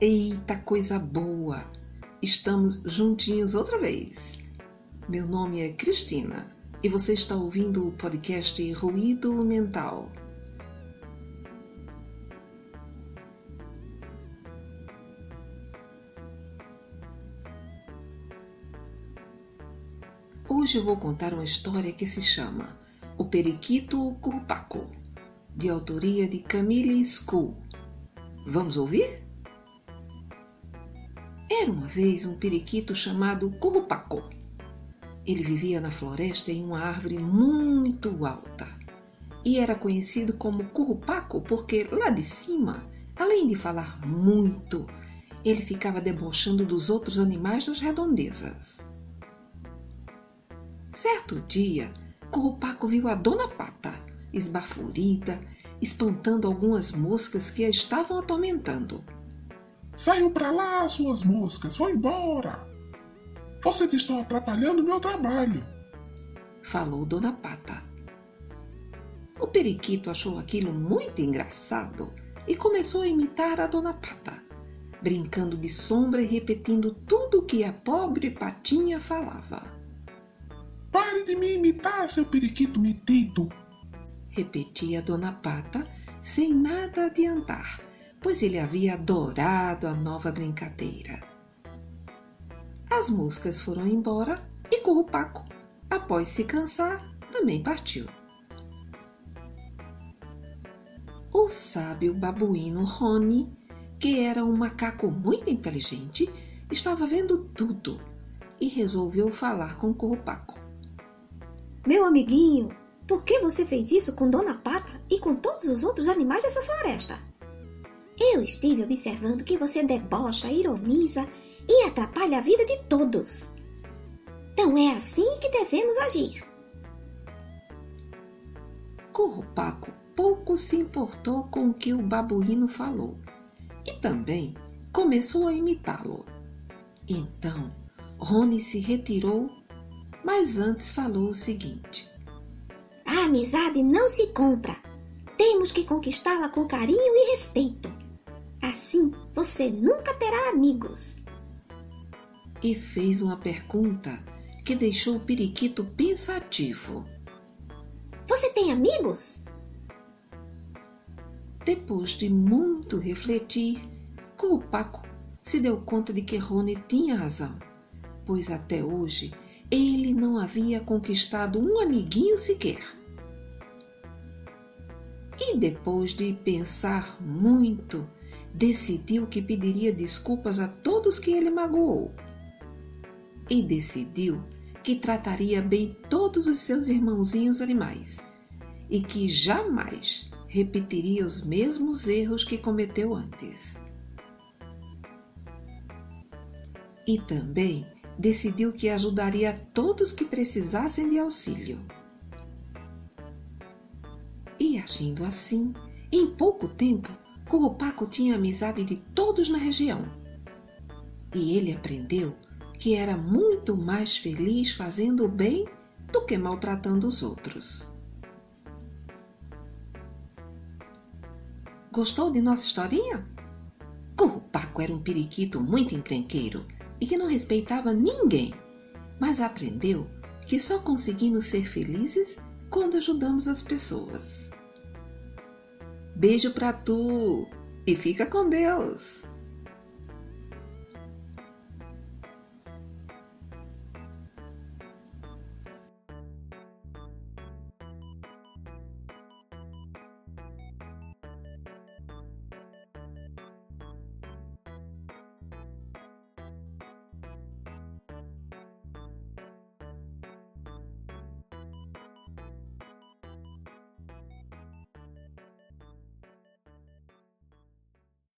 Eita coisa boa! Estamos juntinhos outra vez. Meu nome é Cristina e você está ouvindo o podcast Ruído Mental. Hoje eu vou contar uma história que se chama O Periquito Curpaco, de autoria de Camille School. Vamos ouvir? Era uma vez um periquito chamado Currupaco. Ele vivia na floresta em uma árvore muito alta e era conhecido como Currupaco porque lá de cima, além de falar muito, ele ficava debochando dos outros animais nas redondezas. Certo dia, Currupaco viu a Dona Pata, esbafurida, espantando algumas moscas que a estavam atormentando. Saiam para lá, suas moscas, vão embora! Vocês estão atrapalhando meu trabalho! Falou Dona Pata. O periquito achou aquilo muito engraçado e começou a imitar a Dona Pata, brincando de sombra e repetindo tudo o que a pobre patinha falava. Pare de me imitar, seu periquito metido! Repetia Dona Pata, sem nada adiantar, pois ele havia adorado a nova brincadeira. As moscas foram embora e Currupaco, após se cansar, também partiu. O sábio babuíno Rony, que era um macaco muito inteligente, estava vendo tudo e resolveu falar com Currupaco. Meu amiguinho, por que você fez isso com Dona Pata e com todos os outros animais dessa floresta? Eu estive observando que você debocha, ironiza e atrapalha a vida de todos. Então é assim que devemos agir. Currupaco pouco se importou com o que o babuíno falou e também começou a imitá-lo. Então, Rony se retirou mas antes falou o seguinte: A amizade não se compra. Temos que conquistá-la com carinho e respeito. Você nunca terá amigos. E fez uma pergunta que deixou o periquito pensativo. Você tem amigos? Depois de muito refletir, Paco se deu conta de que Rony tinha razão, pois até hoje ele não havia conquistado um amiguinho sequer. E depois de pensar muito, decidiu que pediria desculpas a todos que ele magoou. E decidiu que trataria bem todos os seus irmãozinhos animais e que jamais repetiria os mesmos erros que cometeu antes. E também decidiu que ajudaria todos que precisassem de auxílio. E agindo assim, em pouco tempo, Currupaco tinha amizade de todos na região. E ele aprendeu que era muito mais feliz fazendo o bem do que maltratando os outros. Gostou de nossa historinha? Currupaco era um periquito muito encrenqueiro e que não respeitava ninguém, mas aprendeu que só conseguimos ser felizes quando ajudamos as pessoas. Beijo para tu e fica com Deus!